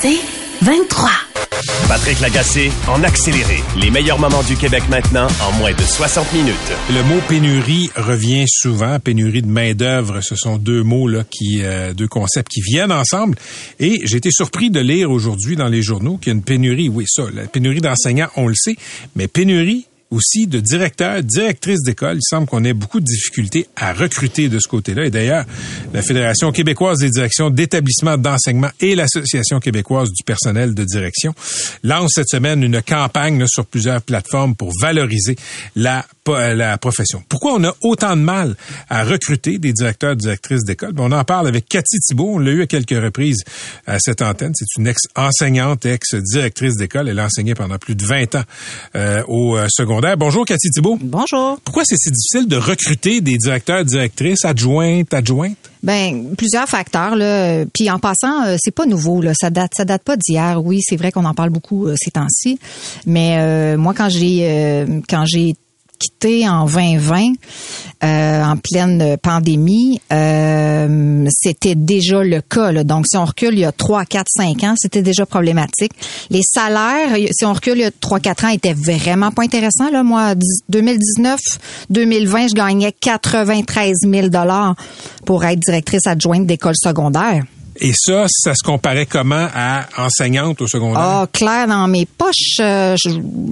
C'est 23. Patrick Lagacé en accéléré. Les meilleurs moments du Québec maintenant en moins de 60 minutes. Le mot pénurie revient souvent. Pénurie de main d'œuvre, ce sont deux mots là qui, euh, deux concepts qui viennent ensemble. Et j'ai été surpris de lire aujourd'hui dans les journaux qu'il y a une pénurie. Oui, ça, la pénurie d'enseignants, on le sait, mais pénurie aussi de directeurs, directrices d'école. Il semble qu'on ait beaucoup de difficultés à recruter de ce côté-là. Et d'ailleurs, la Fédération québécoise des directions d'établissements d'enseignement et l'Association québécoise du personnel de direction lancent cette semaine une campagne sur plusieurs plateformes pour valoriser la la profession. Pourquoi on a autant de mal à recruter des directeurs, directrices d'école? On en parle avec Cathy Thibault. On l'a eu à quelques reprises à cette antenne. C'est une ex-enseignante, ex-directrice d'école. Elle a enseigné pendant plus de 20 ans euh, au euh, secondaire. Bonjour, Cathy Thibault. Bonjour. Pourquoi c'est si difficile de recruter des directeurs, directrices, adjointes, adjointes? Ben plusieurs facteurs là. Puis en passant, euh, c'est pas nouveau là. Ça date, ça date pas d'hier. Oui, c'est vrai qu'on en parle beaucoup ces temps-ci. Mais moi, quand j'ai quand j'ai quitté en 2020, euh, en pleine pandémie, euh, c'était déjà le cas. Là. Donc, si on recule il y a 3, 4, 5 ans, c'était déjà problématique. Les salaires, si on recule il y a 3, 4 ans, étaient vraiment pas intéressants. Là. Moi, 2019, 2020, je gagnais 93 000 pour être directrice adjointe d'école secondaire. Et ça, ça se comparait comment à enseignante au secondaire? Ah, clair, dans mes poches, euh,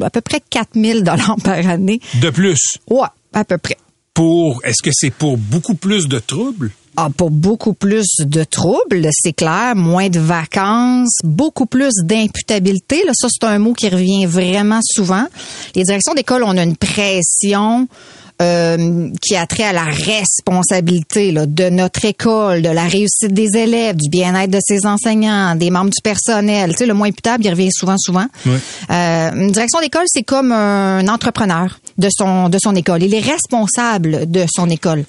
à peu près 4000 dollars par année. De plus? Ouais, à peu près. Pour, est-ce que c'est pour beaucoup plus de troubles? Ah, pour beaucoup plus de troubles, c'est clair, moins de vacances, beaucoup plus d'imputabilité. Là, ça, c'est un mot qui revient vraiment souvent. Les directions d'école, on a une pression euh, qui a trait à la responsabilité de notre école, de la réussite des élèves, du bien-être de ses enseignants, des membres du personnel. Tu sais, le moins imputable, il revient souvent, souvent. Euh, une direction d'école, c'est comme un entrepreneur de son de son école. Il est responsable de son école.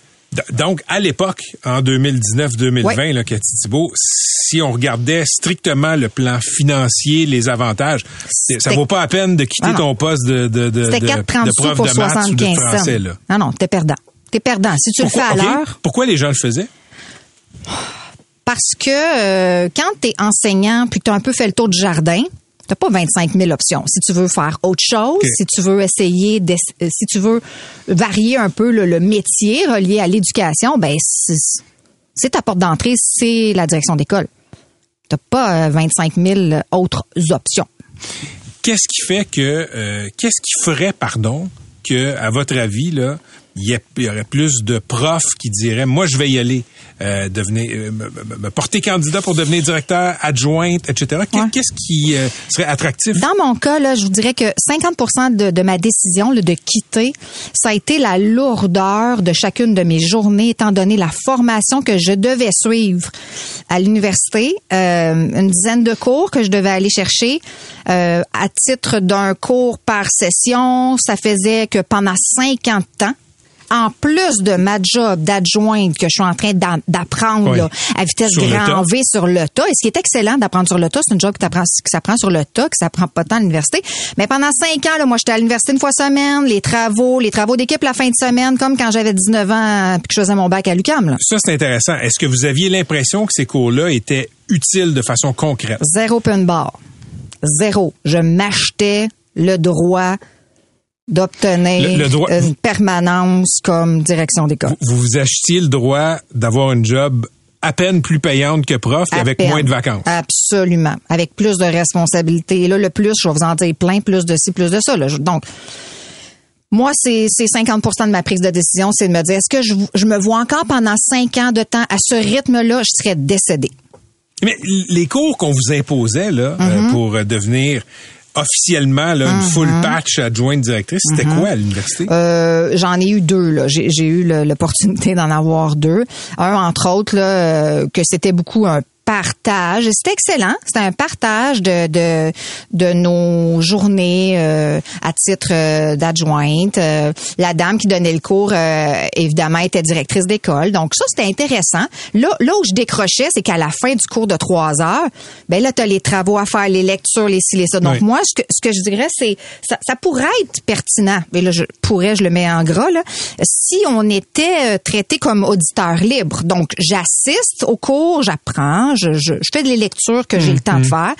Donc, à l'époque, en 2019-2020, là, Cathy Thibault, si on regardait strictement le plan financier, les avantages, ça vaut pas la peine de quitter ah ton poste de, de, de, de, de prof de maths ou de français. Là. Non, non, t'es perdant. T'es perdant. Si tu le fais à l'heure... Pourquoi les gens le faisaient? Parce que euh, quand t'es enseignant puis que t'as un peu fait le tour du jardin, T'as pas 25 000 options. Si tu veux faire autre chose, si tu veux essayer, euh, si tu veux varier un peu le, métier relié à l'éducation, ben c'est ta porte d'entrée, c'est la direction d'école. T'as pas 25 euh, 000 autres options. Qu'est-ce qui fait que, euh, qu'est-ce qui ferait, pardon, que, à votre avis, là, il y, aurait plus de profs qui diraient, moi, je vais y aller, euh, devenir, euh, me, porter candidat pour devenir directeur, adjointe, etc. Qu'est-ce qui euh, serait attractif? Dans mon cas, là, je vous dirais que 50 de, de, ma décision là, de quitter, ça a été la lourdeur de chacune de mes journées, étant donné la formation que je devais suivre à l'université, une dizaine de cours que je devais aller chercher à titre d'un cours par session. Ça faisait que pendant 50 ans, en plus de ma job d'adjointe que je suis en train d'apprendre à vitesse grand V sur le tas, et ce qui est excellent d'apprendre sur le tas, c'est une job que apprends, que ça prend sur le tas, que ça prend pas tant à l'université. Mais pendant cinq ans, là, moi, j'étais à l'université une fois semaine, les travaux, les travaux d'équipe la fin de semaine, comme quand j'avais 19 ans puis que je faisais mon bac à l'UQAM. Ça, c'est intéressant. Est-ce que vous aviez l'impression que ces cours-là étaient utiles de façon concrète? Zéro open bar. Zéro. Je m'achetais le droit d'obtenir une permanence comme direction d'école. Vous, vous achetiez le droit d'avoir une job à peine plus payante que prof et avec moins de vacances. Absolument. Avec plus de responsabilités. Et là, le plus, je vais vous en dire plein, plus de ci, plus de ça. Là. Donc, moi, c'est 50% de ma prise de décision, c'est de me dire, est-ce que je, je, me vois encore pendant cinq ans de temps à ce rythme-là, je serais décédée. Mais les cours qu'on vous imposait là, euh, mm-hmm. pour devenir officiellement là, une full mhm. patch adjointe directrice. C'était mhm. quoi à l'université? Euh, J'en ai eu deux. Là. J'ai, eu l'opportunité d'en avoir deux. Un, entre autres, là, euh, que c'était beaucoup un partage. C'était excellent. C'était un partage de, de, de nos journées euh, à titre euh, d'adjointe. Euh, la dame qui donnait le cours, évidemment, était directrice d'école. Donc ça, c'était intéressant. Là, là où je décrochais, c'est qu'à la fin du cours de trois heures, ben là, tu as les travaux à faire, les lectures, les ci, les ça. Donc moi, ce que, ce que je dirais, c'est ça, ça pourrait être pertinent. Mais là, je pourrais, je le mets en gras, là, si on était traité comme auditeur libre. Donc, j'assiste au cours, j'apprends, temps, je, je, je fais des lectures que j'ai le temps de faire.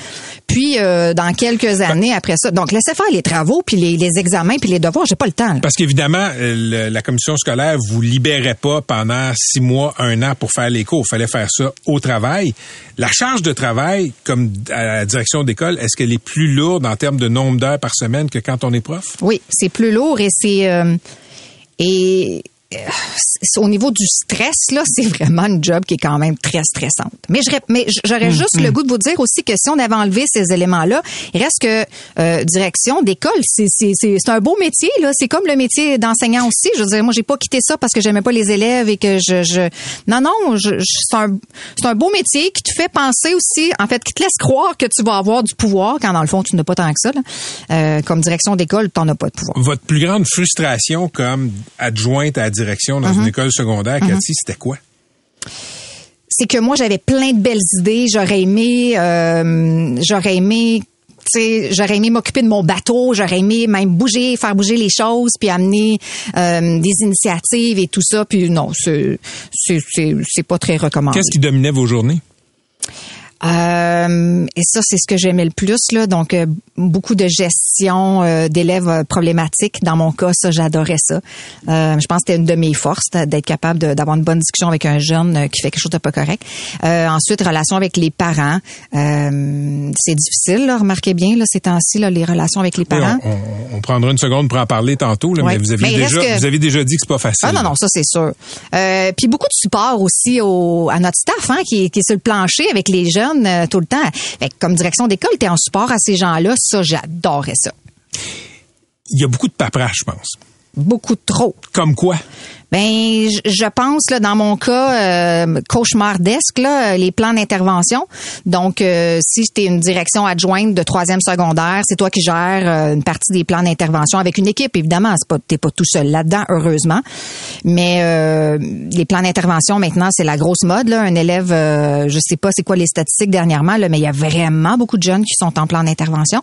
Puis euh, dans quelques années après ça, donc laissez faire les travaux, puis les, les examens, puis les devoirs, j'ai pas le temps. là. Parce qu'évidemment, euh, la commission scolaire vous libérait pas pendant six mois, un an pour faire les cours. Il fallait faire ça au travail. La charge de travail, comme à la direction d'école, est-ce qu'elle est plus lourde en termes de nombre d'heures par semaine que quand on est prof? Oui, c'est plus lourd et c'est euh, et c'est- au niveau du stress là, c'est vraiment une job qui est quand même très stressante. Mais je mais j'aurais juste le goût de vous dire aussi que si on avait enlevé ces éléments-là, il reste que euh, direction d'école, c'est c'est c'est c'est un beau métier là, c'est comme le métier d'enseignant aussi. Je veux dire moi j'ai pas quitté ça parce que j'aimais pas les élèves et que je je Non non, je, je- c'est un c'est un beau métier qui te fait penser aussi en fait qui te laisse croire que tu vas avoir du pouvoir quand dans le fond tu n'as pas tant que ça là. Euh, comme direction d'école, tu n'en as pas de pouvoir. Votre plus grande frustration comme adjointe à direction dans une école secondaire, Cathy, c'était quoi? c'est que moi j'avais plein de belles idées. J'aurais aimé, euh, j'aurais aimé, tu sais, j'aurais aimé m'occuper de mon bateau. J'aurais aimé même bouger, faire bouger les choses, puis amener euh, des initiatives et tout ça. Puis non, c'est pas très recommandé. Qu'est-ce qui dominait vos journées? Euh, et ça, c'est ce que j'aimais le plus. Là. Donc, euh, beaucoup de gestion euh, d'élèves euh, problématiques. Dans mon cas, ça, j'adorais ça. Euh, je pense que c'était une de mes forces, d'être capable d'avoir une bonne discussion avec un jeune euh, qui fait quelque chose de pas correct. Euh, ensuite, relation avec les parents. Euh, c'est difficile, là, remarquez bien, là, ces temps-ci, là, les relations avec les Oui, parents. on, on- on prendra une seconde pour en parler tantôt, là, mais vous Mais reste déjà, que- vous avez déjà dit que c'est pas facile. Ah non, non, ça c'est sûr. Euh, puis beaucoup de support aussi au, à notre staff hein, qui, qui est sur le plancher avec les jeunes euh, tout le temps. Fait que comme direction d'école, tu es en support à ces gens-là. Ça, j'adorais ça. Il y a beaucoup de paperasse, je pense. Beaucoup trop. Comme quoi? Ben, je- pense là dans mon cas euh, cauchemardesque là, les plans d'intervention. Donc, euh, si tu es une direction adjointe de troisième secondaire, c'est toi qui gères euh, une partie des plans d'intervention avec une équipe. Évidemment, c'est pas t'es pas tout seul là-dedans, heureusement. Mais euh, les plans d'intervention maintenant, c'est la grosse mode. Là. Un élève, euh, je sais pas c'est quoi les statistiques dernièrement, là, mais il y a vraiment beaucoup de jeunes qui sont en plan d'intervention.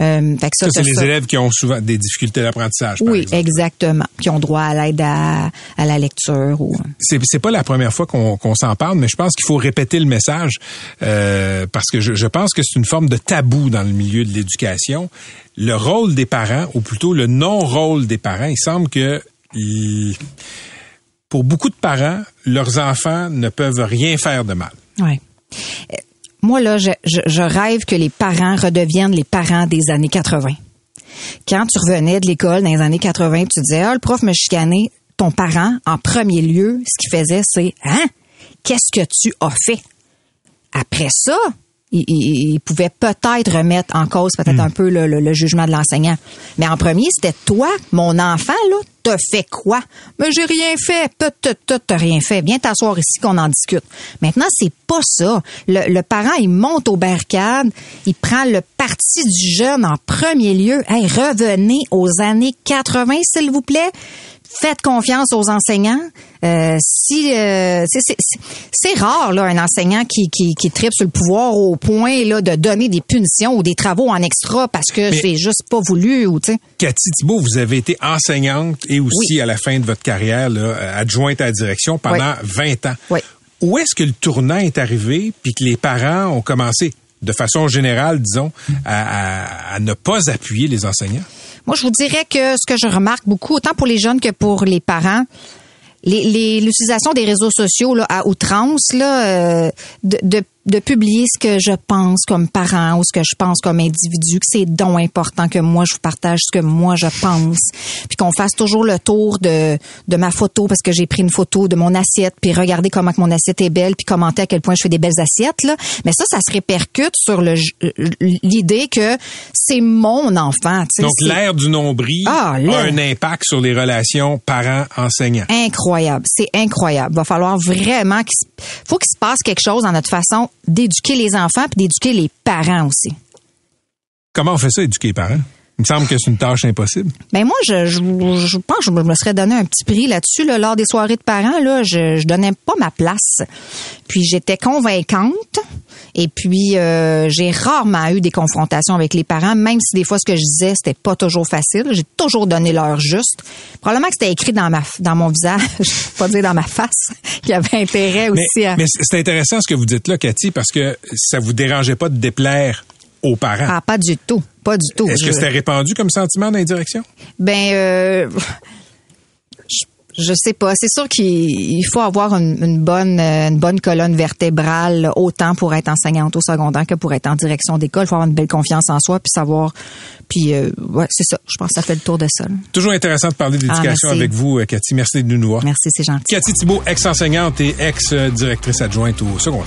Euh, fait que ça, Ça, c'est les élèves qui ont souvent des difficultés d'apprentissage, par Oui, exemple. exactement. Qui ont droit à l'aide à, à la lecture ou. c'est c'est pas la première fois qu'on qu'on s'en parle, mais je pense qu'il faut répéter le message euh, parce que je, je pense que c'est une forme de tabou dans le milieu de l'éducation. Le rôle des parents, ou plutôt le non-rôle des parents, il semble que il- pour beaucoup de parents, leurs enfants ne peuvent rien faire de mal. Ouais. Euh, Moi, là, je, je, je rêve que les parents redeviennent les parents des années 80. Quand tu revenais de l'école dans les années 80, tu disais, ah, le prof me chicanait, ton parent, en premier lieu, ce qu'il faisait, c'est, hein, qu'est-ce que tu as fait? Après ça, il, il- il pouvait peut-être remettre en cause peut-être un peu le, le- le jugement de l'enseignant. Mais en premier, c'était toi, mon enfant, là, t'as fait quoi? Mais j'ai rien fait. Peut-être t'as rien fait. Viens t'asseoir ici qu'on en discute. Maintenant, c'est pas ça. Le, le parent, il monte aux barricades, il prend le parti du jeune en premier lieu. Hey, revenez aux années 80, s'il vous plaît. Faites confiance aux enseignants. Euh, si euh, c'est- rare là un enseignant qui qui qui tripe sur le pouvoir au point là de donner des punitions ou des travaux en extra parce que c'est juste pas voulu ou tu sais. Cathy Thibault, vous avez été enseignante et aussi Oui. à la fin de votre carrière là, euh, adjointe à la direction pendant 20 ans. Oui. Où est-ce que le tournant est arrivé puis que les parents ont commencé, de façon générale, disons, à, à- à ne pas appuyer les enseignants? Moi, je vous dirais que ce que je remarque beaucoup, autant pour les jeunes que pour les parents, les- les- l'utilisation des réseaux sociaux là, à outrance, là, euh, de, de publier ce que je pense comme parent ou ce que je pense comme individu, que c'est donc important que moi je vous partage ce que moi je pense, puis qu'on fasse toujours le tour de, de ma photo parce que j'ai pris une photo de mon assiette, puis regarder comment que mon assiette est belle, puis commenter à quel point je fais des belles assiettes là. Mais ça, ça se répercute sur le l'idée que c'est mon enfant. Donc, l'ère du nombril Ah, a un impact sur les relations parents-enseignants. incroyable. C'est incroyable. Va falloir vraiment qu'il se- faut qu'il se passe quelque chose dans notre façon d'éduquer les enfants puis d'éduquer les parents aussi. Comment on fait ça, éduquer les parents? Il me semble que c'est une tâche impossible. Ben moi, je, je, je pense que je me serais donné un petit prix là-dessus. Là, lors des soirées de parents, là, je, je donnais pas ma place. Puis j'étais convaincante Et puis, euh, j'ai rarement eu des confrontations avec les parents, même si des fois ce que je disais, c'était pas toujours facile. J'ai toujours donné l'heure juste. Probablement que c'était écrit dans ma dans mon visage, pas dire dans ma face, qu'il y avait intérêt aussi à... Mais c'est intéressant ce que vous dites là, Cathy, parce que ça vous dérangeait pas de déplaire aux parents. Ah, pas du tout. Pas du tout. Est-ce que c'était répandu comme sentiment d'indirection? Ben, euh, je sais pas. C'est sûr qu'il faut avoir une, bonne une bonne colonne vertébrale autant pour être enseignante au secondaire que pour être en direction d'école. Il faut avoir une belle confiance en soi puis savoir. Puis euh, ouais, c'est ça. Je pense que ça fait le tour de ça. Toujours intéressant de parler d'éducation ah, avec vous, euh, Cathy. Merci de nous voir. Merci, c'est gentil. Cathy Thibault, ex-enseignante et ex-directrice adjointe au secondaire.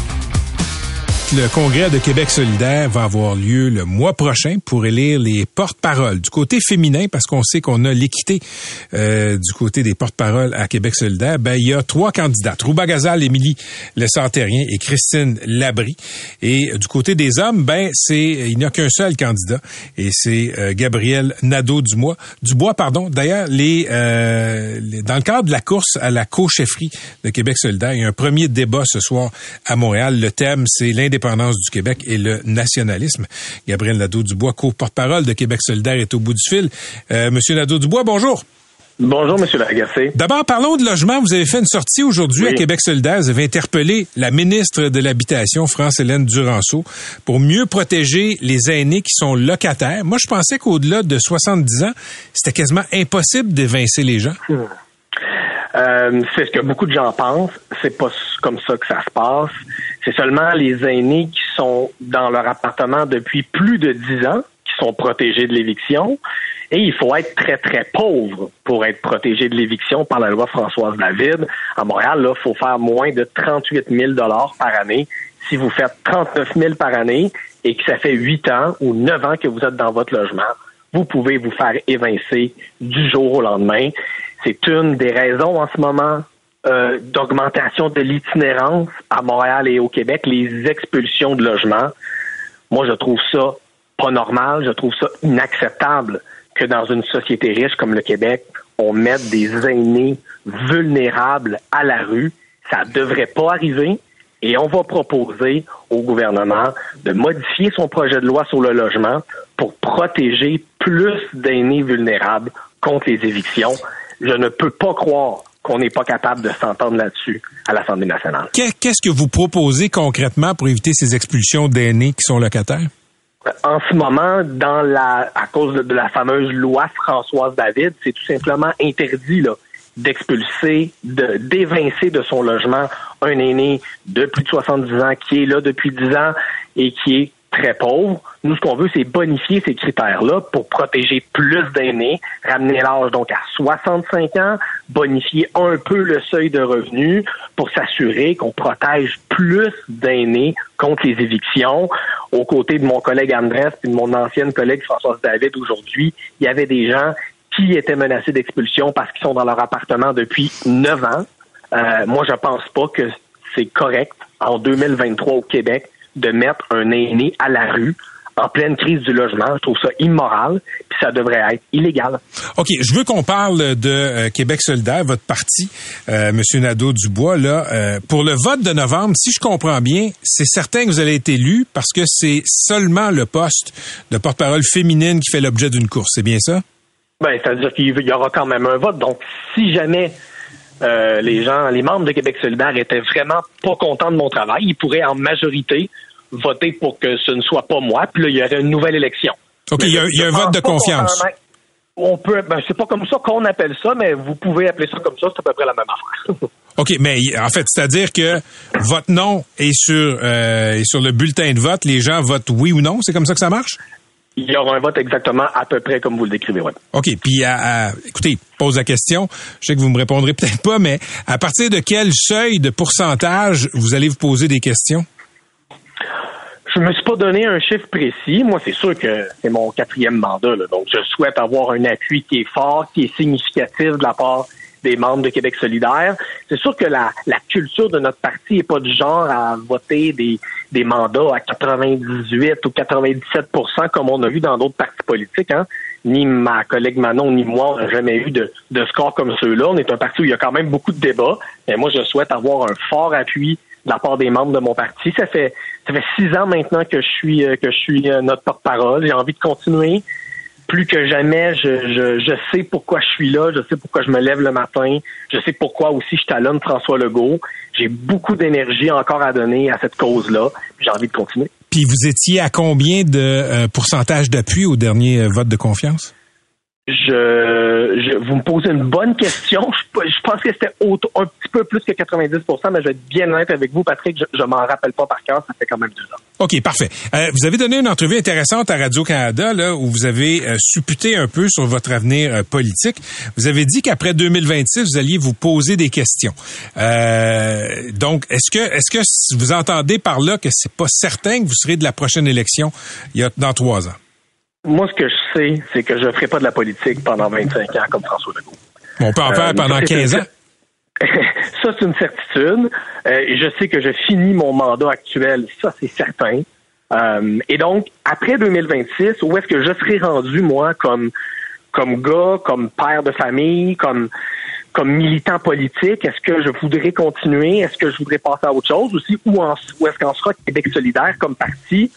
le congrès de Québec solidaire va avoir lieu le mois prochain pour élire les porte-paroles du côté féminin, parce qu'on sait qu'on a l'équité euh, du côté des porte-paroles à Québec solidaire. Ben il y a trois candidates Rouba Gazal, Émilie Le Santérien et Christine Labry. Et du côté des hommes, ben c'est il n'y a qu'un seul candidat et c'est euh, Gabriel Nadeau Dubois. Pardon. D'ailleurs, les, euh, dans le cadre de la course à la co-chefferie de Québec solidaire, il y a un premier débat ce soir à Montréal. Le thème c'est l'indépendance du Québec et le nationalisme. Gabriel Nadeau-Dubois, co-porte-parole de Québec solidaire, est au bout du fil. Euh, Monsieur Nadeau-Dubois, bonjour. Bonjour, Monsieur Lagacé. D'abord, parlons de logement. Vous avez fait une sortie aujourd'hui à Québec solidaire. Vous avez interpellé la ministre de l'Habitation, France-Hélène Duranceau, pour mieux protéger les aînés qui sont locataires. Moi, je pensais qu'au-delà de 70 ans, c'était quasiment impossible d'évincer les gens. Euh, c'est ce que beaucoup de gens pensent. C'est pas comme ça que ça se passe. C'est seulement les aînés qui sont dans leur appartement depuis plus de dix ans qui sont protégés de l'éviction. Et il faut être très, très pauvre pour être protégé de l'éviction par la loi Françoise David. À Montréal, il faut faire moins de 38 000 par année. Si vous faites 39 000 par année et que ça fait 8 ans ou 9 ans que vous êtes dans votre logement, vous pouvez vous faire évincer du jour au lendemain. C'est une des raisons en ce moment euh, d'augmentation de l'itinérance à Montréal et au Québec, les expulsions de logements. Moi, je trouve ça pas normal, je trouve ça inacceptable que dans une société riche comme le Québec, on mette des aînés vulnérables à la rue. Ça devrait pas arriver. Et on va proposer au gouvernement de modifier son projet de loi sur le logement pour protéger plus d'aînés vulnérables contre les évictions je ne peux pas croire qu'on n'est pas capable de s'entendre là-dessus à l'Assemblée nationale. Qu'est-ce que vous proposez concrètement pour éviter ces expulsions d'aînés qui sont locataires? En ce moment, dans la, à cause de, la fameuse loi Françoise David, c'est tout simplement interdit d'expulser, de d'évincer de son logement un aîné de plus de 70 ans qui est là depuis 10 ans et qui est très pauvres. Nous, ce qu'on veut, c'est bonifier ces critères-là pour protéger plus d'aînés, ramener l'âge donc à 65 ans, bonifier un peu le seuil de revenus pour s'assurer qu'on protège plus d'aînés contre les évictions. Aux côtés de mon collègue Andrés et de mon ancienne collègue Françoise David aujourd'hui, il y avait des gens qui étaient menacés d'expulsion parce qu'ils sont dans leur appartement depuis 9 ans. Euh, moi, je pense pas que c'est correct en 2023 au Québec de mettre un aîné à la rue en pleine crise du logement. Je trouve ça immoral, puis ça devrait être illégal. OK, je veux qu'on parle de euh, Québec solidaire, votre parti, euh, Monsieur Nadeau-Dubois. Là, euh, pour le vote de novembre, si je comprends bien, c'est certain que vous allez être élu parce que c'est seulement le poste de porte-parole féminine qui fait l'objet d'une course. C'est bien ça? Ben, c'est-à-dire qu'il y aura quand même un vote. Donc, si jamais euh, les gens, les membres de Québec solidaire étaient vraiment pas contents de mon travail. Ils pourraient en majorité voter pour que ce ne soit pas moi. Puis là, il y aurait une nouvelle élection. OK, il y a, un vote de confiance. On peut, ben, c'est pas comme ça qu'on appelle ça, mais vous pouvez appeler ça comme ça, c'est à peu près la même affaire. OK, mais en fait, c'est-à-dire que votre nom est sur, euh, est sur le bulletin de vote, les gens votent oui ou non, c'est comme ça que ça marche? Il y aura un vote exactement à peu près comme vous le décrivez, oui. OK. Puis, à, écoutez, pose la question. Je sais que vous me répondrez peut-être pas, mais à partir de quel seuil de pourcentage vous allez vous poser des questions? Je me suis pas donné un chiffre précis. Moi, c'est sûr que c'est mon quatrième mandat. Donc, je souhaite avoir un appui qui est fort, qui est significatif de la part des membres de Québec solidaire. C'est sûr que la, la culture de notre parti n'est pas du genre à voter des, des mandats à 98 ou 97% comme on a vu dans d'autres partis politiques. Hein. ni ma collègue Manon, ni moi, on n'a jamais eu de, de score comme ceux-là. On est un parti où il y a quand même beaucoup de débats. Mais moi, je souhaite avoir un fort appui de la part des membres de mon parti. Ça fait ça fait six ans maintenant que je suis euh, que je suis euh, notre porte-parole. J'ai envie de continuer. Plus que jamais, je, je, je sais pourquoi je suis là, je sais pourquoi je me lève le matin, je sais pourquoi aussi je talonne François Legault. J'ai beaucoup d'énergie encore à donner à cette cause-là. J'ai envie de continuer. Puis vous étiez à combien de euh, pourcentage d'appui au dernier vote de confiance? Je, je, vous me posez une bonne question. Je, je pense que c'était un petit peu plus que 90% mais je vais être bien honnête avec vous, Patrick. Je, je m'en rappelle pas par cœur. Ça fait quand même deux ans. OK, parfait. Euh, vous avez donné une entrevue intéressante à Radio-Canada, là, où vous avez euh, supputé un peu sur votre avenir euh, politique. Vous avez dit qu'après 2026, vous alliez vous poser des questions. Euh, donc, est-ce que, est-ce que vous entendez par là que c'est pas certain que vous serez de la prochaine élection il y a, dans trois ans? Moi, ce que je sais, c'est que je ne ferai pas de la politique pendant 25 ans comme François Legault. On peut en faire euh, pendant 15 ans? ça, c'est une certitude. Euh, je sais que je finis mon mandat actuel, ça, c'est certain. Euh, et donc, après 2026, où est-ce que je serai rendu, moi, comme, comme gars, comme père de famille, comme, comme militant politique? Est-ce que je voudrais continuer? Est-ce que je voudrais passer à autre chose aussi? Ou, ou est-ce qu'en sera Québec solidaire comme parti?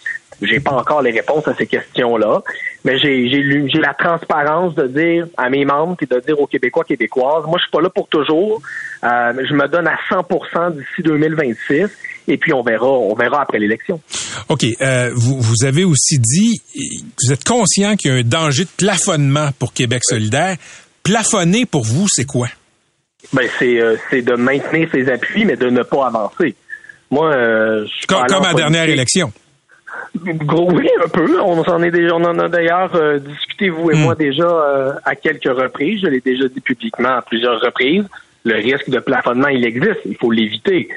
J'ai pas encore les réponses à ces questions-là, mais j'ai la transparence de dire à mes membres et de dire aux Québécois québécoises, moi je suis pas là pour toujours. Euh, je me donne à 100% d'ici 2026 et puis on verra on verra après l'élection. OK, euh, vous vous avez aussi dit vous êtes conscient qu'il y a un danger de plafonnement pour Québec solidaire. Plafonner pour vous, c'est quoi? Ben c'est euh, c'est de maintenir ses appuis mais de ne pas avancer. Moi euh, je comme, comme à la dernière élection. Gros, oui, un peu. On en, est déjà, on en a d'ailleurs euh, discuté, vous et moi, hmm. déjà euh, à quelques reprises. Je l'ai déjà dit publiquement à plusieurs reprises. Le risque de plafonnement, il existe. Il faut l'éviter.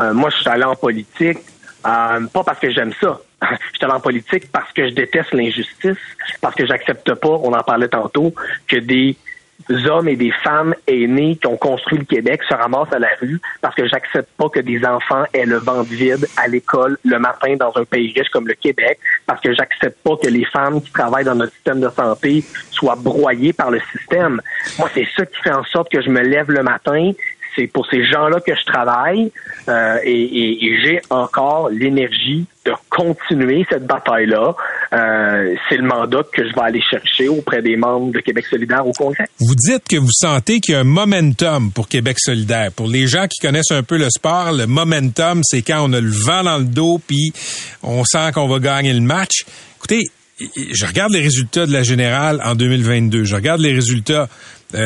Euh, moi, je suis allé en politique, pas parce que j'aime ça. je suis allé en politique parce que je déteste l'injustice, parce que j'accepte pas, on en parlait tantôt, que des hommes et des femmes aînés qui ont construit le Québec se ramassent à la rue parce que j'accepte pas que des enfants aient le ventre vide à l'école le matin dans un pays riche comme le Québec, parce que j'accepte pas que les femmes qui travaillent dans notre système de santé soient broyées par le système. Moi, c'est ça qui fait en sorte que je me lève le matin, c'est pour ces gens-là que je travaille euh, et, j'ai encore l'énergie de continuer cette bataille-là. Euh, c'est le mandat que je vais aller chercher auprès des membres de Québec solidaire au Congrès. Vous dites que vous sentez qu'il y a un momentum pour Québec solidaire. Pour les gens qui connaissent un peu le sport, le momentum, c'est quand on a le vent dans le dos puis on sent qu'on va gagner le match. Écoutez, je regarde les résultats de la générale en 2022. Je regarde les résultats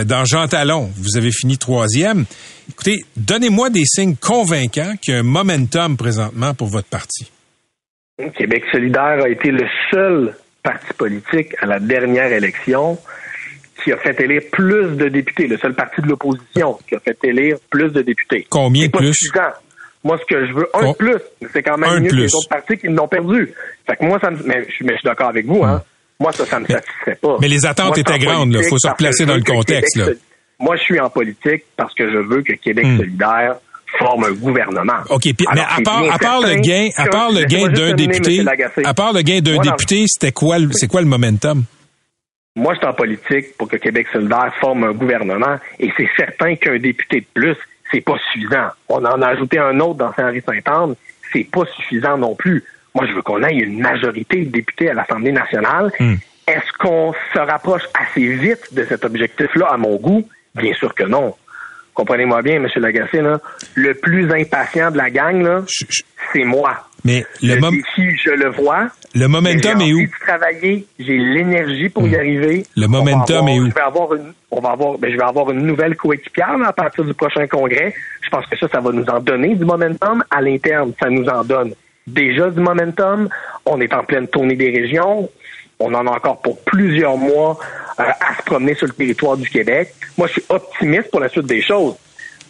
dans Jean Talon. Vous avez fini troisième. Écoutez, donnez-moi des signes convaincants qu'il y a un momentum présentement pour votre parti. Québec solidaire a été le seul parti politique à la dernière élection qui a fait élire plus de députés, le seul parti de l'opposition qui a fait élire plus de députés. Combien plus? Moi, ce que je veux, un plus. C'est quand même mieux que les autres partis qui l'ont perdu. Fait que moi, ça mais, je, suis d'accord avec vous, hein. Moi, ça, ça me satisfait pas. Mais les attentes étaient grandes, il faut se replacer dans le contexte. Moi, je suis en politique parce que je veux que Québec hmm. solidaire forme un gouvernement. OK, mais à part, à part le gain, à part le gain d'un député, à part le gain d'un député, c'était quoi, c'est quoi le momentum? Moi, je suis en politique pour que Québec solidaire forme un gouvernement et c'est certain qu'un député de plus, c'est pas suffisant. On en a ajouté un autre dans Saint-Henri-Saint-Anne, c'est pas suffisant non plus. Moi, je veux qu'on ait une majorité de députés à l'Assemblée nationale. Hmm. Est-ce qu'on se rapproche assez vite de cet objectif-là, à mon goût? Bien sûr que non. Comprenez-moi bien, M. Lagacé, là, le plus impatient de la gang, là, c'est moi. Mais le, le défi, je le vois. Le momentum est où? J'ai travailler, j'ai l'énergie pour y hmm. arriver. Le momentum est où? Je vais avoir une, on va avoir, ben, je vais avoir une nouvelle coéquipière à partir du prochain congrès. Je pense que ça, ça va nous en donner du momentum à l'interne. Ça nous en donne déjà du momentum. On est en pleine tournée des régions. On en a encore pour plusieurs mois euh, à se promener sur le territoire du Québec. Moi, je suis optimiste pour la suite des choses.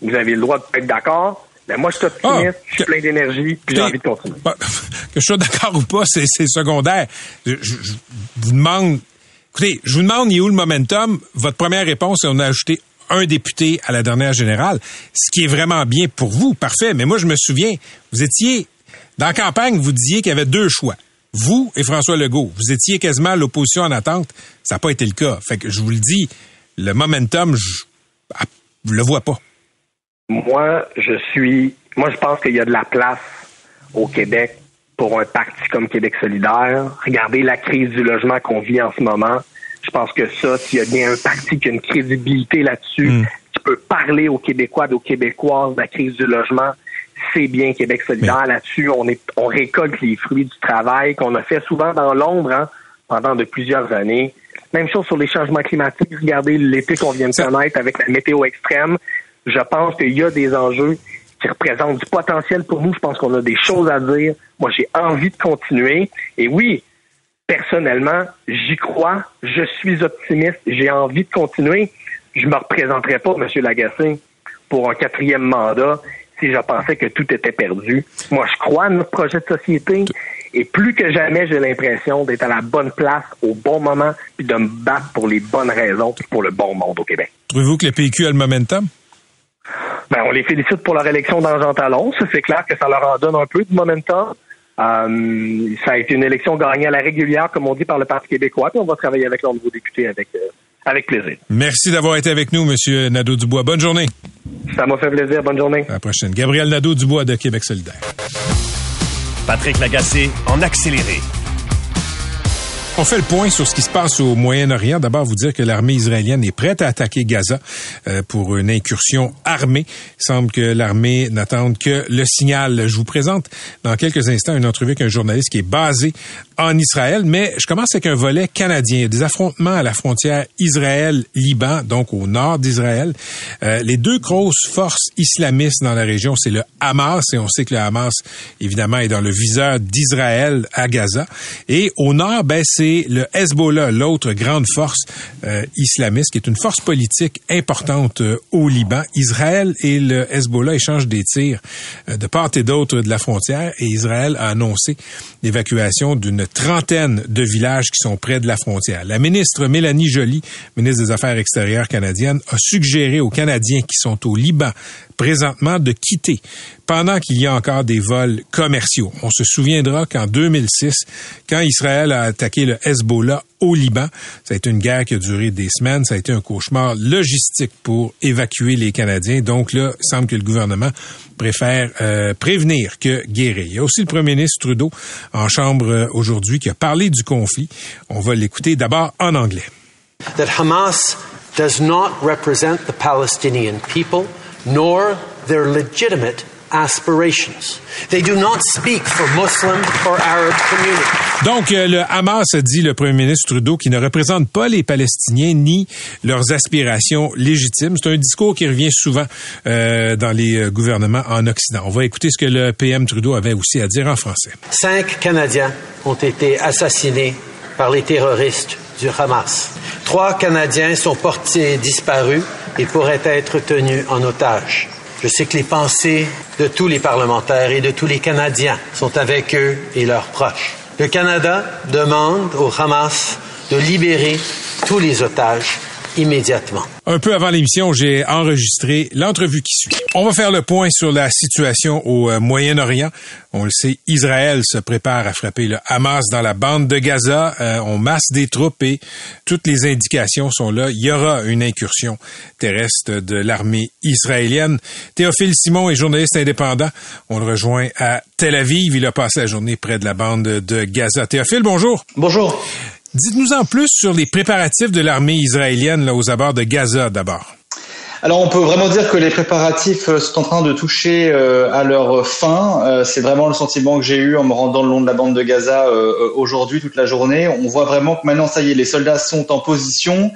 Vous avez le droit d'être d'accord. Mais moi, je suis optimiste, ah, je suis plein d'énergie, puis j'ai envie de continuer. Bah, que je sois d'accord ou pas, c'est secondaire. Je, vous demande, écoutez, je vous demande, il est où le momentum? Votre première réponse, c'est on a ajouté un député à la dernière générale, ce qui est vraiment bien pour vous, parfait. Mais moi, je me souviens, vous étiez dans la campagne, vous disiez qu'il y avait deux choix. Vous et François Legault, vous étiez quasiment à l'opposition en attente. Ça n'a pas été le cas. Fait que je vous le dis, le momentum, je, ah, le vois pas. Moi, je suis. Moi, je pense qu'il y a de la place au Québec pour un parti comme Québec solidaire. Regardez la crise du logement qu'on vit en ce moment. Je pense que ça, s'il y a bien un parti qui a une crédibilité là-dessus, mm. qui peut parler aux Québécois, aux Québécoises de la crise du logement, c'est bien Québec solidaire là-dessus. On est, on récolte les fruits du travail qu'on a fait souvent dans l'ombre hein, pendant de plusieurs années. Même chose sur les changements climatiques. Regardez l'été qu'on vient de connaître avec la météo extrême. Je pense qu'il y a des enjeux qui représentent du potentiel pour nous. Je pense qu'on a des choses à dire. Moi, j'ai envie de continuer. Et oui, personnellement, j'y crois. Je suis optimiste. J'ai envie de continuer. Je me représenterai pas, M. Lagacé, pour un quatrième mandat si je pensais que tout était perdu. Moi, je crois à notre projet de société. Et plus que jamais, j'ai l'impression d'être à la bonne place au bon moment puis de me battre pour les bonnes raisons puis pour le bon monde au Québec. Trouvez-vous que le PQ a le momentum? Ben, on les félicite pour leur élection dans Jean Talon. C'est clair que ça leur en donne un peu de momentum. Euh, ça a été une élection gagnée à la régulière, comme on dit, par le Parti québécois. Puis on va travailler avec leurs nouveaux députés avec, euh, avec plaisir. Merci d'avoir été avec nous, M. Nadeau-Dubois. Bonne journée. Ça m'a fait plaisir. Bonne journée. À la prochaine. Gabriel Nadeau-Dubois de Québec solidaire. Patrick Lagacé en accéléré. On fait le point sur ce qui se passe au Moyen-Orient. D'abord, vous dire que l'armée israélienne est prête à attaquer Gaza euh, pour une incursion armée. Il semble que l'armée n'attende que le signal. Je vous présente dans quelques instants une entrevue avec un journaliste qui est basé en Israël, mais je commence avec un volet canadien. Des affrontements à la frontière Israël-Liban, donc au nord d'Israël. Euh, les deux grosses forces islamistes dans la région, c'est le Hamas, et on sait que le Hamas, évidemment, est dans le viseur d'Israël à Gaza. Et au nord, ben, c'est le Hezbollah, l'autre grande force euh, islamiste, qui est une force politique importante euh, au Liban. Israël et le Hezbollah échangent des tirs de part et d'autre de la frontière, et Israël a annoncé l'évacuation d'une trentaine de villages qui sont près de la frontière. La ministre Mélanie Joly, ministre des Affaires extérieures canadienne, a suggéré aux Canadiens qui sont au Liban présentement de quitter pendant qu'il y a encore des vols commerciaux. On se souviendra qu'en 2006, quand Israël a attaqué le Hezbollah au Liban, ça a été une guerre qui a duré des semaines, ça a été un cauchemar logistique pour évacuer les Canadiens. Donc là, il semble que le gouvernement préfère euh, prévenir que guérir. Il y a aussi le premier ministre Trudeau en chambre euh, aujourd'hui qui a parlé du conflit. On va l'écouter d'abord en anglais. That Hamas does not represent the Palestinian people nor their legitimate aspirations. They do not speak for Muslim or Arab communities. Donc, euh, le Hamas a dit le premier ministre Trudeau qui ne représente pas les Palestiniens ni leurs aspirations légitimes. C'est un discours qui revient souvent euh, dans les euh, gouvernements en Occident. On va écouter ce que le PM Trudeau avait aussi à dire en français. Cinq Canadiens ont été assassinés par les terroristes du Hamas. Trois Canadiens sont portés disparus et pourraient être tenus en otage. Je sais que les pensées de tous les parlementaires et de tous les Canadiens sont avec eux et leurs proches. Le Canada demande au Hamas de libérer tous les otages immédiatement. Un peu avant l'émission, j'ai enregistré l'entrevue qui suit. On va faire le point sur la situation au euh, Moyen-Orient. On le sait, Israël se prépare à frapper le Hamas dans la bande de Gaza. Euh, on masse des troupes et toutes les indications sont là. Il y aura une incursion terrestre de l'armée israélienne. Théophile Simon est journaliste indépendant. On le rejoint à Tel Aviv. Il a passé la journée près de la bande de Gaza. Théophile, bonjour. Bonjour. Dites-nous en plus sur les préparatifs de l'armée israélienne là, aux abords de Gaza d'abord. Alors on peut vraiment dire que les préparatifs euh, sont en train de toucher euh, à leur fin. Euh, c'est vraiment le sentiment que j'ai eu en me rendant le long de la bande de Gaza aujourd'hui toute la journée. On voit vraiment que maintenant ça y est, les soldats sont en position,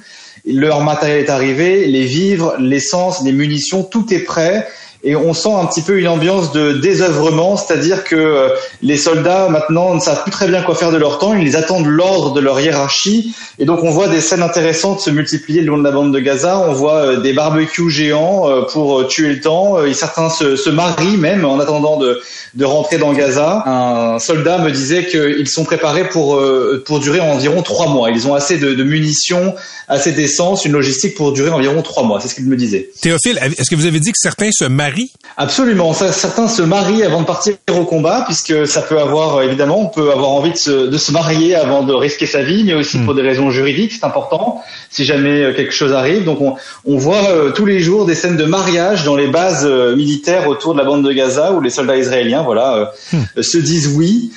leur matériel est arrivé, les vivres, l'essence, les munitions, tout est prêt et on sent un petit peu une ambiance de désœuvrement, c'est-à-dire que euh, les soldats maintenant ne savent plus très bien quoi faire de leur temps, ils attendent l'ordre de leur hiérarchie, et donc on voit des scènes intéressantes se multiplier le long de la bande de Gaza, on voit euh, des barbecues géants euh, pour tuer le temps, et certains se, marient même en attendant de, de rentrer dans Gaza. Un soldat me disait qu'ils sont préparés pour, pour durer environ trois mois, ils ont assez de, de munitions, assez d'essence, une logistique pour durer environ trois mois, c'est ce qu'il me disait. Théophile, est-ce que vous avez dit que certains se marient marient? Absolument. certains se marient avant de partir au combat, puisque ça peut avoir, euh, évidemment, on peut avoir envie de se, marier avant de risquer sa vie, mais aussi hmm. pour des raisons juridiques, c'est important, si jamais euh, quelque chose arrive. Donc on, voit euh, tous les jours des scènes de mariage dans les bases militaires autour de la bande de Gaza, où les soldats israéliens, voilà, hmm. se disent oui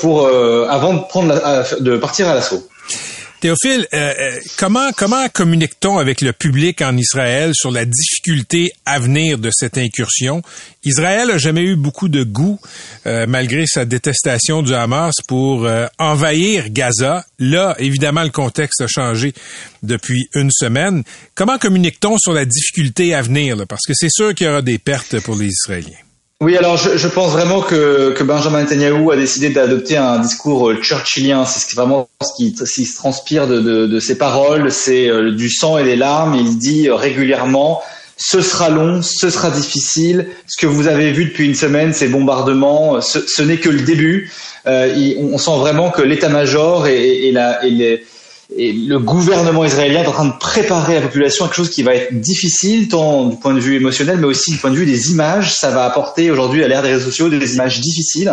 pour avant de prendre de partir à l'assaut. Théophile, euh, euh, comment comment communique-t-on avec le public en Israël sur la difficulté à venir de cette incursion? Israël a jamais eu beaucoup de goût, euh, malgré sa détestation du Hamas, pour envahir Gaza. Là, évidemment, le contexte a changé depuis une semaine. Comment communique-t-on sur la difficulté à venir Parce que c'est sûr qu'il y aura des pertes pour les Israéliens. Oui, alors je, je, pense vraiment que, que Benjamin Netanyahu a décidé d'adopter un discours euh, churchillien. C'est vraiment ce qui, ce qui se transpire de, de, de ses paroles, c'est euh, du sang et des larmes. Il dit euh, régulièrement ce sera long, ce sera difficile. Ce que vous avez vu depuis une semaine, ces bombardements, ce, ce n'est que le début. Euh, on sent vraiment que l'état-major et, la, et les, et le gouvernement israélien est en train de préparer la population à quelque chose qui va être difficile, tant du point de vue émotionnel, mais aussi du point de vue des images. Ça va apporter aujourd'hui à l'ère des réseaux sociaux des images difficiles.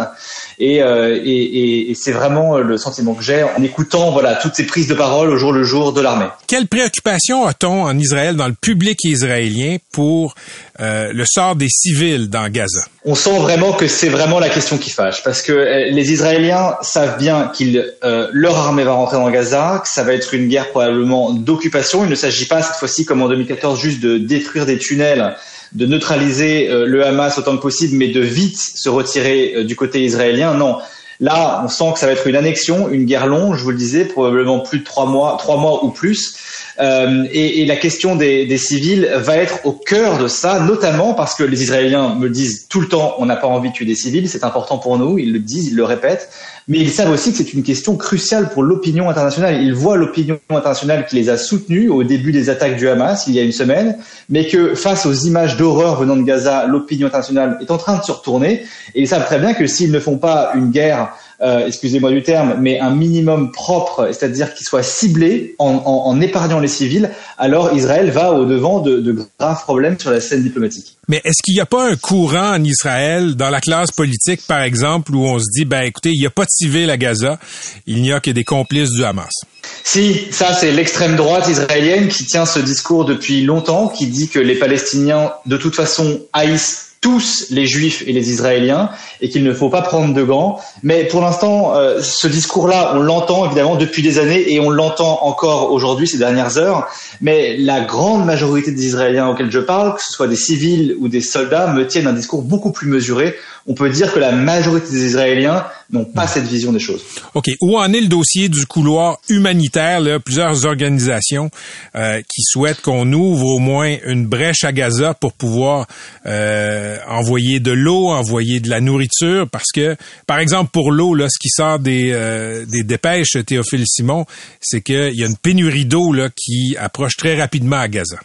Et, euh, et, et c'est vraiment le sentiment que j'ai en écoutant voilà toutes ces prises de parole au jour le jour de l'armée. Quelle préoccupation a-t-on en Israël, dans le public israélien, pour euh, le sort des civils dans Gaza On sent vraiment que c'est vraiment la question qui fâche, parce que euh, les Israéliens savent bien qu'ils euh, leur armée va rentrer dans Gaza, que ça va être une guerre probablement d'occupation. Il ne s'agit pas cette fois-ci, comme en 2014, juste de détruire des tunnels de neutraliser euh, le Hamas autant que possible, mais de vite se retirer du côté israélien. Non. Là, on sent que ça va être une annexion, une guerre longue, je vous le disais, probablement plus de trois mois, trois mois ou plus. Euh, et, la question des, des, civils va être au cœur de ça, notamment parce que les Israéliens me disent tout le temps on n'a pas envie de tuer des civils, c'est important pour nous, ils le disent, ils le répètent, mais ils savent aussi que c'est une question cruciale pour l'opinion internationale. Ils voient l'opinion internationale qui les a soutenus au début des attaques du Hamas il y a une semaine, mais que face aux images d'horreur venant de Gaza, l'opinion internationale est en train de se retourner, et ils savent très bien que s'ils ne font pas une guerre euh, excusez-moi du terme, mais un minimum propre, c'est-à-dire qu'il soit ciblé en, en, en, épargnant les civils, alors Israël va au devant de, de graves problèmes sur la scène diplomatique. Mais est-ce qu'il n'y a pas un courant en Israël, dans la classe politique par exemple, où on se dit, ben écoutez, il n'y a pas de civils à Gaza, il n'y a que des complices du Hamas? Si, ça c'est l'extrême droite israélienne qui tient ce discours depuis longtemps, qui dit que les Palestiniens de toute façon haïssent tous les juifs et les israéliens et qu'il ne faut pas prendre de gants. Mais pour l'instant, euh, ce discours-là, on l'entend évidemment depuis des années et on l'entend encore aujourd'hui, ces dernières heures. Mais la grande majorité des Israéliens auxquels je parle, que ce soit des civils ou des soldats, me tiennent un discours beaucoup plus mesuré. On peut dire que la majorité des Israéliens n'ont pas cette vision des choses. OK. Où en est le dossier du couloir humanitaire? Là? Plusieurs organisations euh, qui souhaitent qu'on ouvre au moins une brèche à Gaza pour pouvoir euh, envoyer de l'eau, envoyer de la nourriture, parce que, par exemple, pour l'eau, là, ce qui sort des, euh, des dépêches, Théophile Simon, c'est qu'il y a une pénurie d'eau là, qui approche très rapidement à Gaza.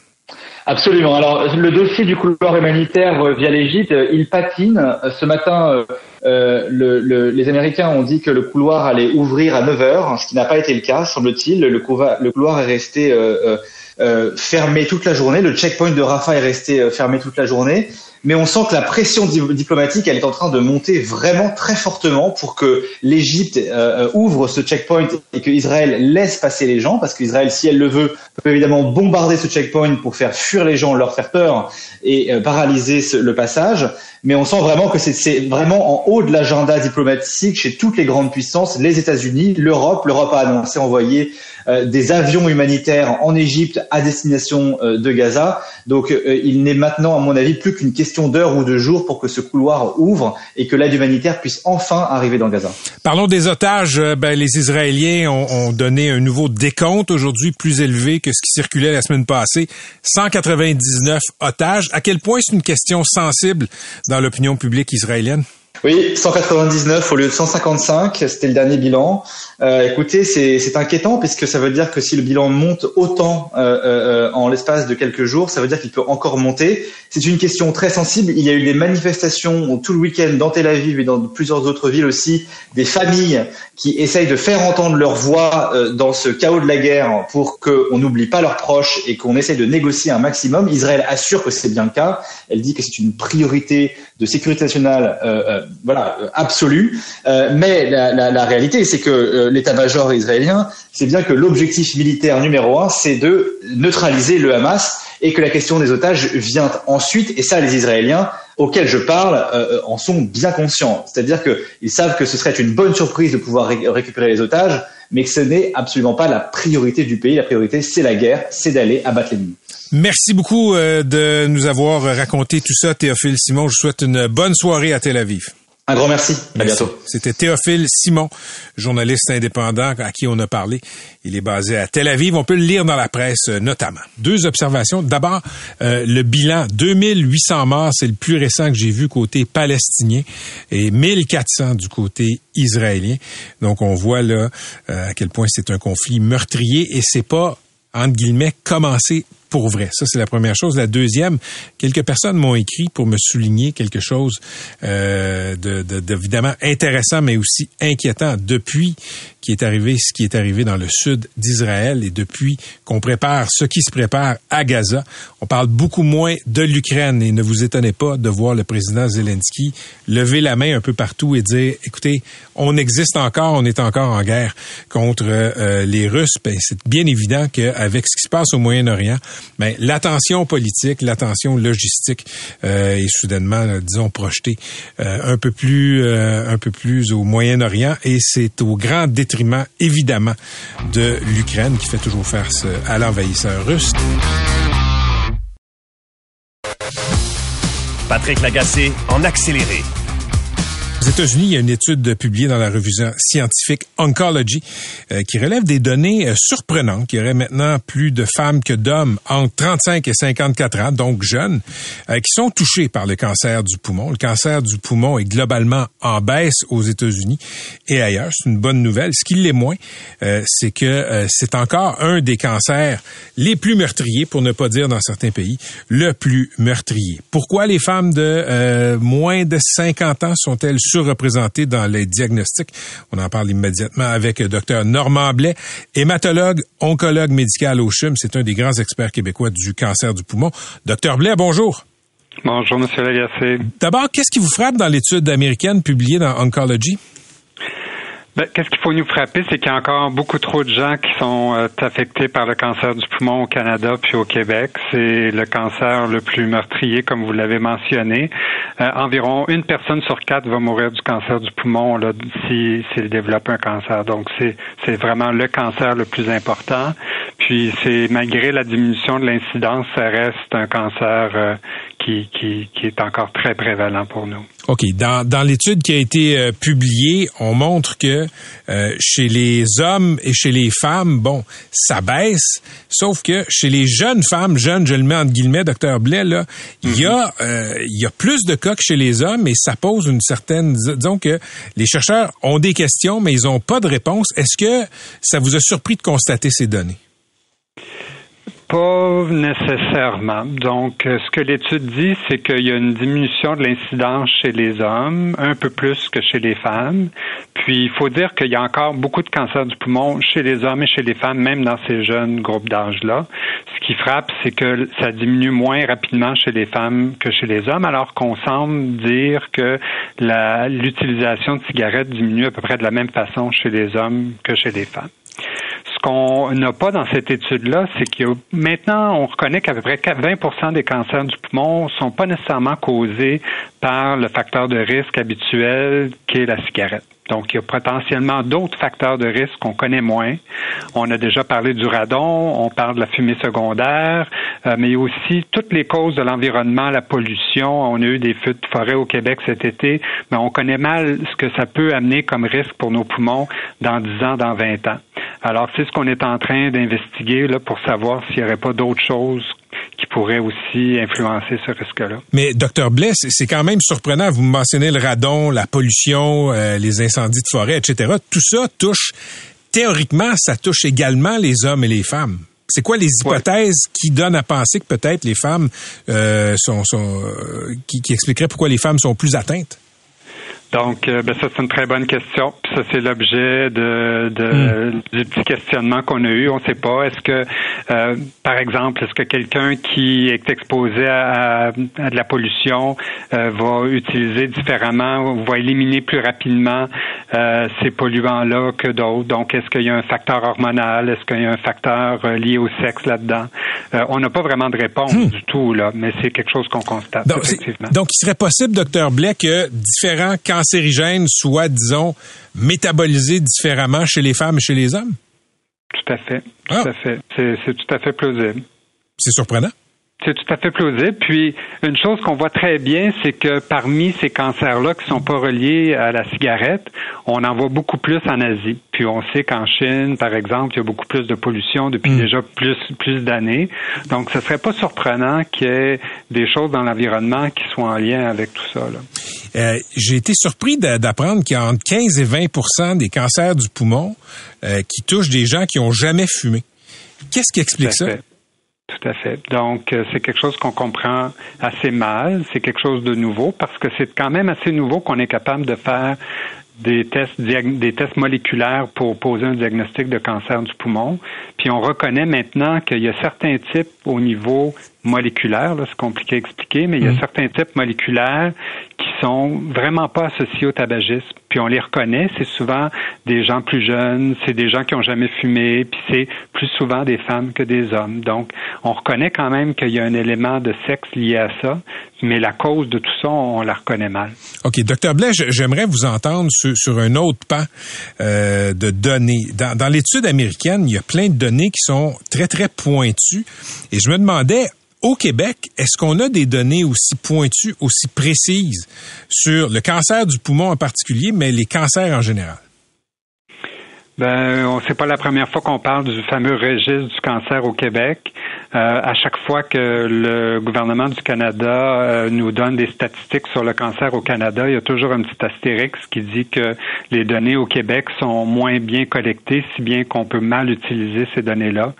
Absolument. Alors, le dossier du couloir humanitaire euh, via l'Égypte, euh, il patine. Euh, ce matin, le, les Américains ont dit que le couloir allait ouvrir à 9 heures, ce qui n'a pas été le cas, semble-t-il. Le, le, couloir est resté fermé toute la journée. Le checkpoint de Rafah est resté fermé toute la journée mais on sent que la pression diplomatique, elle est en train de monter vraiment très fortement pour que l'Égypte euh, euh, ouvre ce checkpoint et que Israël laisse passer les gens, parce qu'Israël, si elle le veut, peut évidemment bombarder ce checkpoint pour faire fuir les gens, leur faire peur et euh, paralyser le passage. Mais on sent vraiment que c'est vraiment en haut de l'agenda diplomatique chez toutes les grandes puissances, les États-Unis, l'Europe. L'Europe a annoncé envoyer des avions humanitaires en Égypte à destination de Gaza. Donc il n'est maintenant, à mon avis, plus qu'une question d'heures ou de jours pour que ce couloir ouvre et que l'aide humanitaire puisse enfin arriver dans Gaza. Parlons des otages. Euh, ben, les Israéliens ont, ont, donné un nouveau décompte aujourd'hui plus élevé que ce qui circulait la semaine passée. 199 otages. À quel point c'est une question sensible dans l'opinion publique israélienne? Oui, 199 au lieu de 155, c'était le dernier bilan. Euh, écoutez, c'est inquiétant puisque ça veut dire que si le bilan monte autant euh, euh, en l'espace de quelques jours, ça veut dire qu'il peut encore monter. C'est une question très sensible. Il y a eu des manifestations tout le week-end dans Tel Aviv et dans plusieurs autres villes aussi, des familles qui essayent de faire entendre leur voix dans ce chaos de la guerre pour qu'on n'oublie pas leurs proches et qu'on essaye de négocier un maximum. Israël assure que c'est bien le cas. Elle dit que c'est une priorité de sécurité nationale euh, euh, voilà absolue. Euh, mais la, la, la réalité, c'est que l'état-major israélien, c'est bien que l'objectif militaire numéro un, c'est de neutraliser le Hamas et que la question des otages vient ensuite. Et ça, les Israéliens auxquels je parle en sont bien conscients. C'est-à-dire qu'ils savent que ce serait une bonne surprise de pouvoir récupérer les otages, mais que ce n'est absolument pas la priorité du pays. La priorité, c'est la guerre, c'est d'aller abattre l'ennemi. Merci beaucoup euh, de nous avoir raconté tout ça, Théophile Simon. Je vous souhaite une bonne soirée à Tel Aviv. Un grand merci. À bientôt. C'était Théophile Simon, journaliste indépendant à qui on a parlé. Il est basé à Tel Aviv. On peut le lire dans la presse euh, notamment. Deux observations. D'abord, euh, le bilan 2800 morts, c'est le plus récent que j'ai vu côté palestinien et 1400 du côté israélien. Donc on voit là à quel point c'est un conflit meurtrier et c'est pas entre guillemets commencé pour vrai. Ça, c'est la première chose. La deuxième, quelques personnes m'ont écrit pour me souligner quelque chose euh, de, de, intéressant, mais aussi inquiétant. Depuis qui est arrivé, ce qui est arrivé dans le sud d'Israël et depuis qu'on prépare ce qui se prépare à Gaza, on parle beaucoup moins de l'Ukraine et ne vous étonnez pas de voir le président Zelensky lever la main un peu partout et dire, écoutez, on existe encore, on est encore en guerre contre euh, les Russes. Ben, c'est bien évident qu'avec ce qui se passe au Moyen-Orient, ben, l'attention politique, l'attention logistique euh, est soudainement, disons, projetée euh, un peu plus, un peu plus au Moyen-Orient et c'est au grand détriment évidemment, de l'Ukraine qui fait toujours face à l'envahisseur russe. Patrick Lagacé en accéléré. Aux États-Unis, il y a une étude publiée dans la revue scientifique Oncology euh, qui relève des données euh, surprenantes. Il y aurait maintenant plus de femmes que d'hommes entre 35 et 54 ans, donc jeunes, euh, qui sont touchés par le cancer du poumon. Le cancer du poumon est globalement en baisse aux États-Unis et ailleurs. C'est une bonne nouvelle. Ce qui l'est moins, c'est que c'est encore un des cancers les plus meurtriers, pour ne pas dire dans certains pays, le plus meurtrier. Pourquoi les femmes de moins de 50 ans sont-elles surreprésentés dans les diagnostics. On en parle immédiatement avec docteur Normand Blais, hématologue, oncologue médical au CHUM. C'est un des grands experts québécois du cancer du poumon. Docteur Blais, bonjour. Bonjour, Monsieur Lagacé. D'abord, qu'est-ce qui vous frappe dans l'étude américaine publiée dans Oncology? Ben, qu'est-ce qu'il faut nous frapper, c'est qu'il y a encore beaucoup trop de gens qui sont euh, affectés par le cancer du poumon au Canada puis au Québec. C'est le cancer le plus meurtrier, comme vous l'avez mentionné. Euh, environ une personne sur quatre va mourir du cancer du poumon si s'il développe un cancer. Donc c'est c'est vraiment le cancer le plus important. Puis c'est malgré la diminution de l'incidence, ça reste un cancer euh, qui, qui, qui est encore très prévalent pour nous. OK. Dans, dans l'étude qui a été euh, publiée, on montre que euh, chez les hommes et chez les femmes, bon, ça baisse, sauf que chez les jeunes femmes, jeunes, je le mets entre guillemets, docteur Blais, là, il y a mhm. euh, il y a plus de cas que chez les hommes et ça pose une certaine disons que les chercheurs ont des questions mais ils n'ont pas de réponse. Est-ce que ça vous a surpris de constater ces données? Pas nécessairement. Donc, euh, ce que l'étude dit, c'est qu'il y a une diminution de l'incidence chez les hommes, un peu plus que chez les femmes. Puis, il faut dire qu'il y a encore beaucoup de cancers du poumon chez les hommes et chez les femmes, même dans ces jeunes groupes d'âge-là. Ce qui frappe, c'est que ça diminue moins rapidement chez les femmes que chez les hommes, alors qu'on semble dire que l'utilisation de cigarettes diminue à peu près de la même façon chez les hommes que chez les femmes. Ce qu'on n'a pas dans cette étude-là, c'est que maintenant, on reconnaît qu'à peu près 20% des cancers du poumon sont pas nécessairement causés par le facteur de risque habituel qui est la cigarette. Donc, il y a potentiellement d'autres facteurs de risque qu'on connaît moins. On a déjà parlé du radon, on parle de la fumée secondaire, euh, mais aussi toutes les causes de l'environnement, la pollution. On a eu des feux de forêt au Québec cet été, mais on connaît mal ce que ça peut amener comme risque pour nos poumons dans 10 ans, dans 20 ans. Alors, c'est ce qu'on est en train d'investiguer là pour savoir s'il n'y aurait pas d'autres choses pourrait aussi influencer ce risque-là. Mais docteur Blais, c'est quand même surprenant. Vous mentionnez le radon, la pollution, euh, les incendies de forêt, etc. Tout ça touche, théoriquement, ça touche également les hommes et les femmes. C'est quoi les hypothèses qui donnent à penser que peut-être les femmes euh, sont, sont euh, qui, qui expliqueraient pourquoi les femmes sont plus atteintes? Donc, euh, ben ça, c'est une très bonne question. Puis ça, c'est l'objet de, de hmm. du petit questionnement qu'on a eu. On ne sait pas. Est-ce que, euh, par exemple, est-ce que quelqu'un qui est exposé à, à de la pollution euh, va utiliser différemment, va éliminer plus rapidement ces polluants-là que d'autres? Donc, est-ce qu'il y a un facteur hormonal? Est-ce qu'il y a un facteur lié au sexe là-dedans? on n'a pas vraiment de réponse hmm. du tout, là, mais c'est quelque chose qu'on constate, donc, effectivement. Donc, il serait possible, docteur Blais, que différents cancérigènes soient, disons, métabolisés différemment chez les femmes et chez les hommes? Tout à fait. Tout ah. à fait. C'est tout à fait plausible. C'est surprenant. C'est tout à fait plausible. Puis, une chose qu'on voit très bien, c'est que parmi ces cancers-là qui sont pas reliés à la cigarette, on en voit beaucoup plus en Asie. Puis, on sait qu'en Chine, par exemple, il y a beaucoup plus de pollution depuis mm. déjà plus, plus d'années. Donc, ce serait pas surprenant qu'il y ait des choses dans l'environnement qui soient en lien avec tout ça. Euh, J'ai été surpris d'apprendre qu'il y a entre 15 et 20% des cancers du poumon euh, qui touchent des gens qui ont jamais fumé. Qu'est-ce qui explique ça? Tout à fait. Donc, euh, c'est quelque chose qu'on comprend assez mal. C'est quelque chose de nouveau parce que c'est quand même assez nouveau qu'on est capable de faire des tests, des tests moléculaires pour poser un diagnostic de cancer du poumon. Puis on reconnaît maintenant qu'il y a certains types au niveau moléculaire, c'est compliqué à expliquer, mais il y a mm. certains types moléculaires qui sont vraiment pas associés au tabagisme. Puis on les reconnaît, c'est souvent des gens plus jeunes, c'est des gens qui ont jamais fumé, puis c'est plus souvent des femmes que des hommes. Donc on reconnaît quand même qu'il y a un élément de sexe lié à ça, mais la cause de tout ça, on la reconnaît mal. OK. Docteur Blais, j'aimerais vous entendre sur, un autre pan euh, de données. Dans, dans l'étude américaine, il y a plein de données qui sont très, très pointues. Et je me demandais, au Québec, est-ce qu'on a des données aussi pointues, aussi précises sur le cancer du poumon en particulier, mais les cancers en général? Ben, c'est pas la première fois qu'on parle du fameux registre du cancer au Québec. Euh, à chaque fois que le gouvernement du Canada euh, nous donne des statistiques sur le cancer au Canada, il y a toujours un petit astérix qui dit que les données au Québec sont moins bien collectées, si bien qu'on peut mal utiliser ces données-là.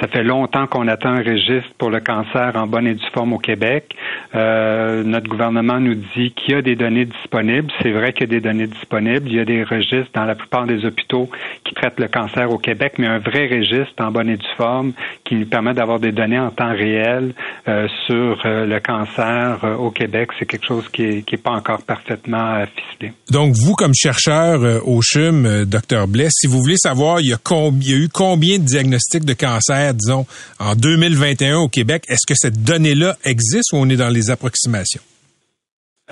Ça fait longtemps qu'on attend un registre pour le cancer en bonne et due forme au Québec. Euh, notre gouvernement nous dit qu'il y a des données disponibles. C'est vrai qu'il y a des données disponibles. Il y a des registres dans la plupart des hôpitaux qui traitent le cancer au Québec, mais un vrai registre en bonne et due forme qui nous permet d'avoir des données en temps réel euh, sur euh, le cancer euh, au Québec, c'est quelque chose qui est, qui est pas encore parfaitement ficelé. Donc, vous, comme chercheur au CHUM, docteur Blais, si vous voulez savoir, il y a eu combien de diagnostics de cancer, disons, en 2021 au Québec, est-ce que cette donnée-là existe ou on est dans les approximations?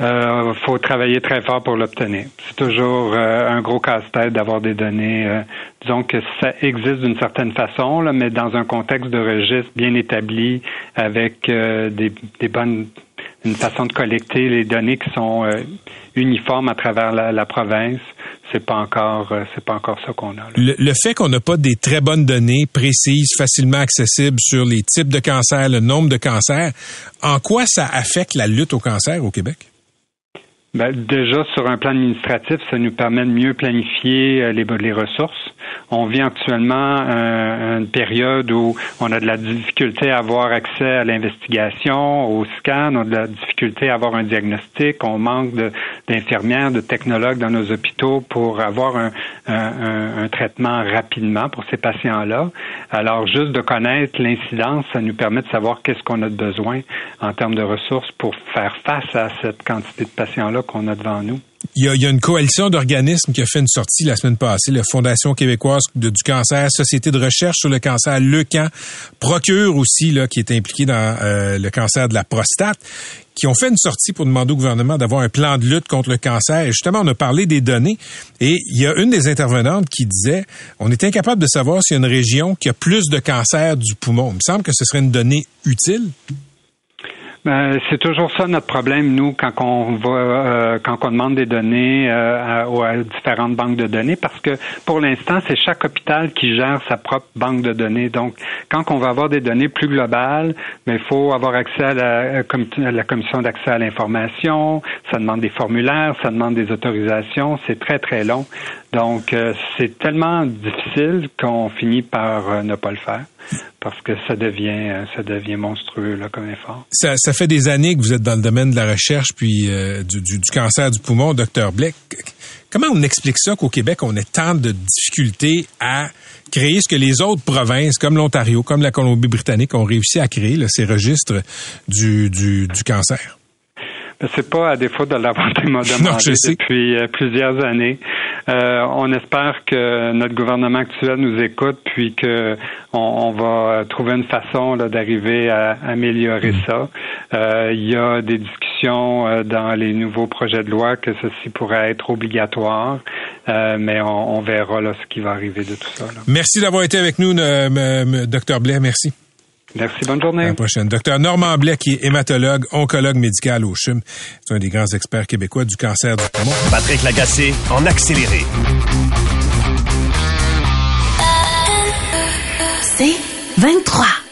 Euh, faut travailler très fort pour l'obtenir. C'est toujours euh, un gros casse-tête d'avoir des données. Euh, disons que ça existe d'une certaine façon, là, mais dans un contexte de registre bien établi, avec des, des, bonnes, une façon de collecter les données qui sont uniformes à travers la, la province. C'est pas encore, c'est pas encore ça qu'on a. Le, le, fait qu'on n'a pas des très bonnes données précises, facilement accessibles sur les types de cancers, le nombre de cancers, en quoi ça affecte la lutte au cancer au Québec? Ben, déjà, sur un plan administratif, ça nous permet de mieux planifier euh, les, ressources. On vit actuellement euh, une période où on a de la difficulté à avoir accès à l'investigation, au scan, on a de la difficulté à avoir un diagnostic, on manque d'infirmières, de, technologues dans nos hôpitaux pour avoir un, un, un traitement rapidement pour ces patients-là. Alors, juste de connaître l'incidence, ça nous permet de savoir qu'est-ce qu'on a de besoin en termes de ressources pour faire face à cette quantité de patients-là qu'on a devant nous. Il y, a, une coalition d'organismes qui a fait une sortie la semaine passée, la Fondation québécoise du cancer, Société de recherche sur le cancer, le camp, Procure aussi, là, qui est impliqué dans euh, le cancer de la prostate, qui ont fait une sortie pour demander au gouvernement d'avoir un plan de lutte contre le cancer. Et justement, on a parlé des données. Et il y a une des intervenantes qui disait, on est incapable de savoir s'il y a une région qui a plus de cancer du poumon. Il me semble que ce serait une donnée utile. Ben, c'est toujours ça notre problème, nous, quand on va, euh, quand on demande des données euh, à, différentes banques de données, parce que pour l'instant, c'est chaque hôpital qui gère sa propre banque de données. Donc, quand on va avoir des données plus globales, ben, il faut avoir accès à la, à la commission d'accès à l'information. Ça demande des formulaires, ça demande des autorisations. C'est très très long. Donc, euh, c'est tellement difficile qu'on finit par euh, ne pas le faire parce que ça devient euh, ça devient monstrueux là, comme effort. Ça, fait des années que vous êtes dans le domaine de la recherche puis du, du, cancer du poumon, docteur Bleck. Comment on explique ça qu'au Québec, on ait tant de difficultés à créer ce que les autres provinces, comme l'Ontario, comme la Colombie-Britannique, ont réussi à créer, là, ces registres du, du, du cancer? C'est pas à défaut de l'avoir demandé depuis plusieurs années. Euh, on espère que notre gouvernement actuel nous écoute, puis que on, va trouver une façon d'arriver à améliorer mm. ça. Euh, il y a des discussions euh, dans les nouveaux projets de loi que ceci pourrait être obligatoire, mais on, verra là, ce qui va arriver de tout ça. Merci d'avoir été avec nous, docteur Blais. Merci. Merci, bonne journée. À la prochaine. Docteur Normand Blais, qui est hématologue, oncologue médical au CHUM. C'est un des grands experts québécois du cancer du poumon. Patrick Lagacé, en accéléré. C'est 23.